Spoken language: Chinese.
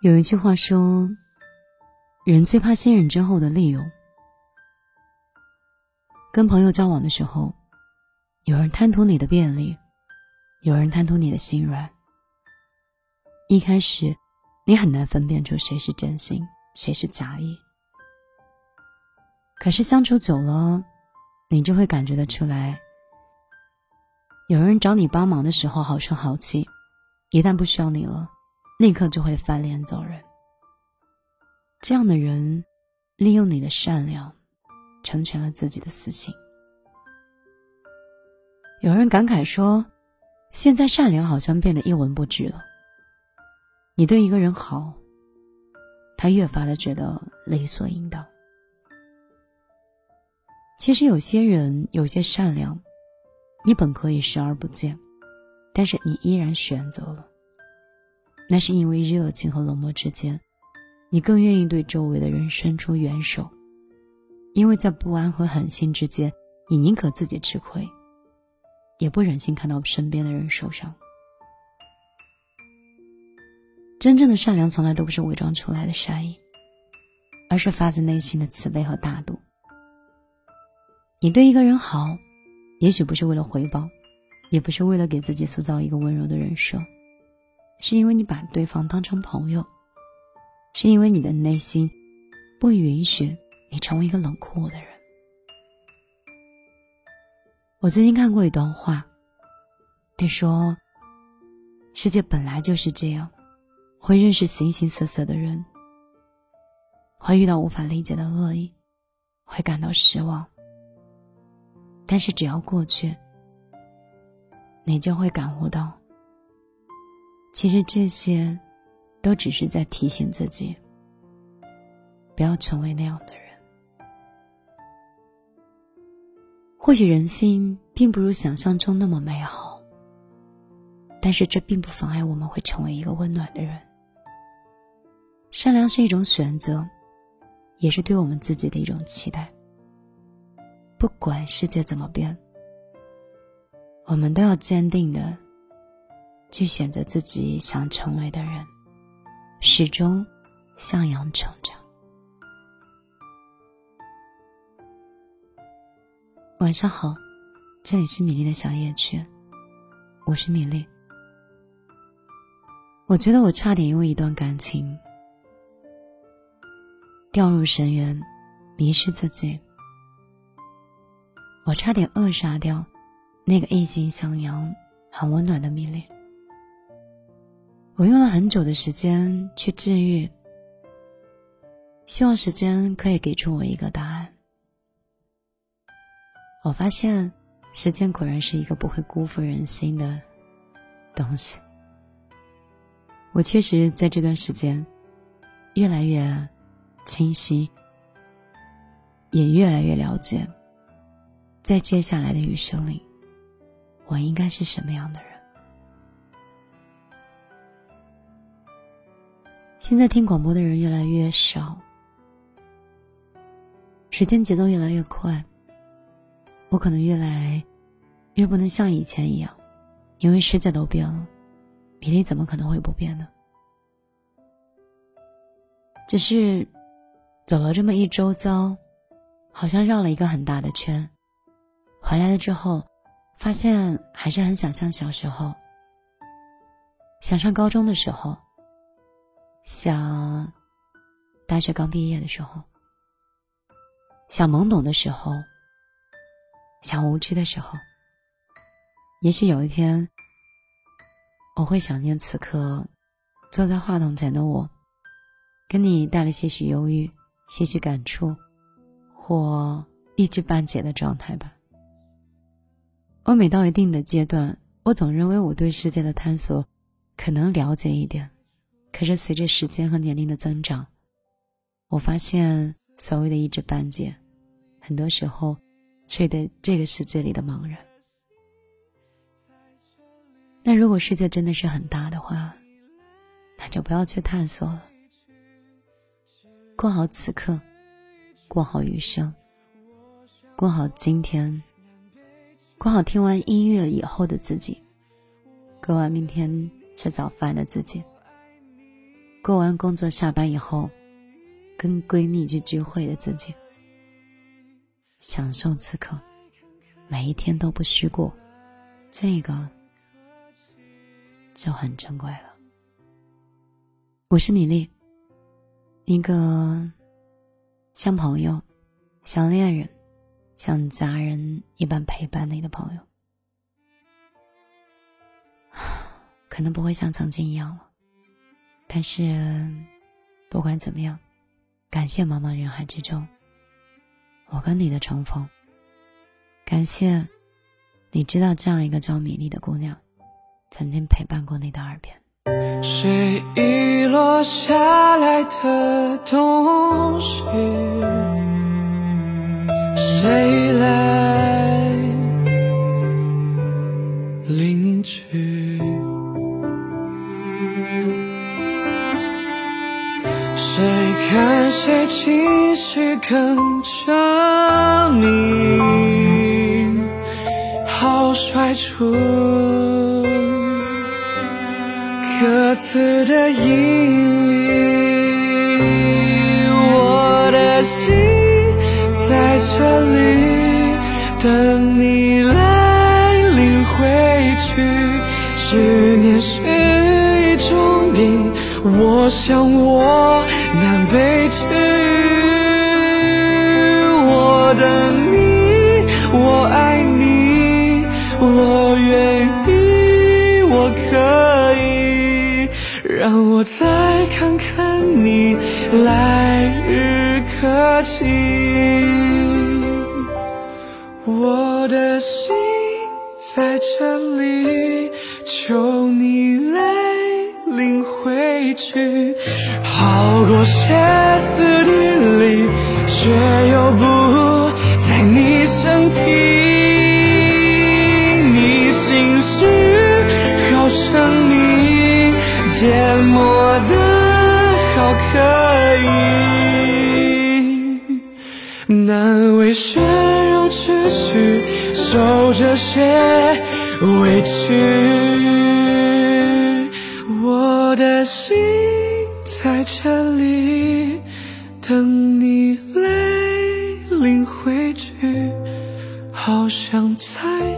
有一句话说：“人最怕信任之后的利用。”跟朋友交往的时候，有人贪图你的便利，有人贪图你的心软。一开始，你很难分辨出谁是真心，谁是假意。可是相处久了，你就会感觉得出来。有人找你帮忙的时候好声好气，一旦不需要你了，立刻就会翻脸走人。这样的人，利用你的善良，成全了自己的私心。有人感慨说：“现在善良好像变得一文不值了。”你对一个人好，他越发的觉得理所应当。其实有些人有些善良。你本可以视而不见，但是你依然选择了。那是因为热情和冷漠之间，你更愿意对周围的人伸出援手，因为在不安和狠心之间，你宁可自己吃亏，也不忍心看到身边的人受伤。真正的善良从来都不是伪装出来的善意，而是发自内心的慈悲和大度。你对一个人好。也许不是为了回报，也不是为了给自己塑造一个温柔的人设，是因为你把对方当成朋友，是因为你的内心不允许你成为一个冷酷的人。我最近看过一段话，他说：“世界本来就是这样，会认识形形色色的人，会遇到无法理解的恶意，会感到失望。”但是只要过去，你就会感悟到，其实这些，都只是在提醒自己，不要成为那样的人。或许人心并不如想象中那么美好，但是这并不妨碍我们会成为一个温暖的人。善良是一种选择，也是对我们自己的一种期待。不管世界怎么变，我们都要坚定的去选择自己想成为的人，始终向阳成长。晚上好，这里是米粒的小夜曲，我是米粒。我觉得我差点因为一段感情掉入深渊，迷失自己。我差点扼杀掉那个一心向阳、很温暖的米粒。我用了很久的时间去治愈，希望时间可以给出我一个答案。我发现，时间果然是一个不会辜负人心的东西。我确实在这段时间越来越清晰，也越来越了解。在接下来的余生里，我应该是什么样的人？现在听广播的人越来越少，时间节奏越来越快，我可能越来越不能像以前一样，因为世界都变了，米粒怎么可能会不变呢？只是走了这么一周遭，好像绕了一个很大的圈。回来了之后，发现还是很想像小时候，想上高中的时候，想大学刚毕业的时候，想懵懂的时候，想无知的时候。也许有一天，我会想念此刻坐在话筒前的我，跟你带了些许忧郁、些许感触，或一知半解的状态吧。我每到一定的阶段，我总认为我对世界的探索可能了解一点，可是随着时间和年龄的增长，我发现所谓的一知半解，很多时候却对这个世界里的茫然。那如果世界真的是很大的话，那就不要去探索了，过好此刻，过好余生，过好今天。过好听完音乐以后的自己，过完明天吃早饭的自己，过完工作下班以后，跟闺蜜去聚会的自己，享受此刻，每一天都不虚过，这个就很珍贵了。我是米粒，一个像朋友、像恋人、像家人一般陪伴你的朋友。可能不会像曾经一样了，但是不管怎么样，感谢茫茫人海之中，我跟你的重逢。感谢你知道这样一个叫米粒的姑娘，曾经陪伴过你的耳边。谁遗落下来的东西？跟着你，好甩出各自的引力。我的心在这里等你来领回去，执念是一种病，我想我。难被治愈可血肉之躯受这些委屈，我的心在这里等你来领回去，好想在。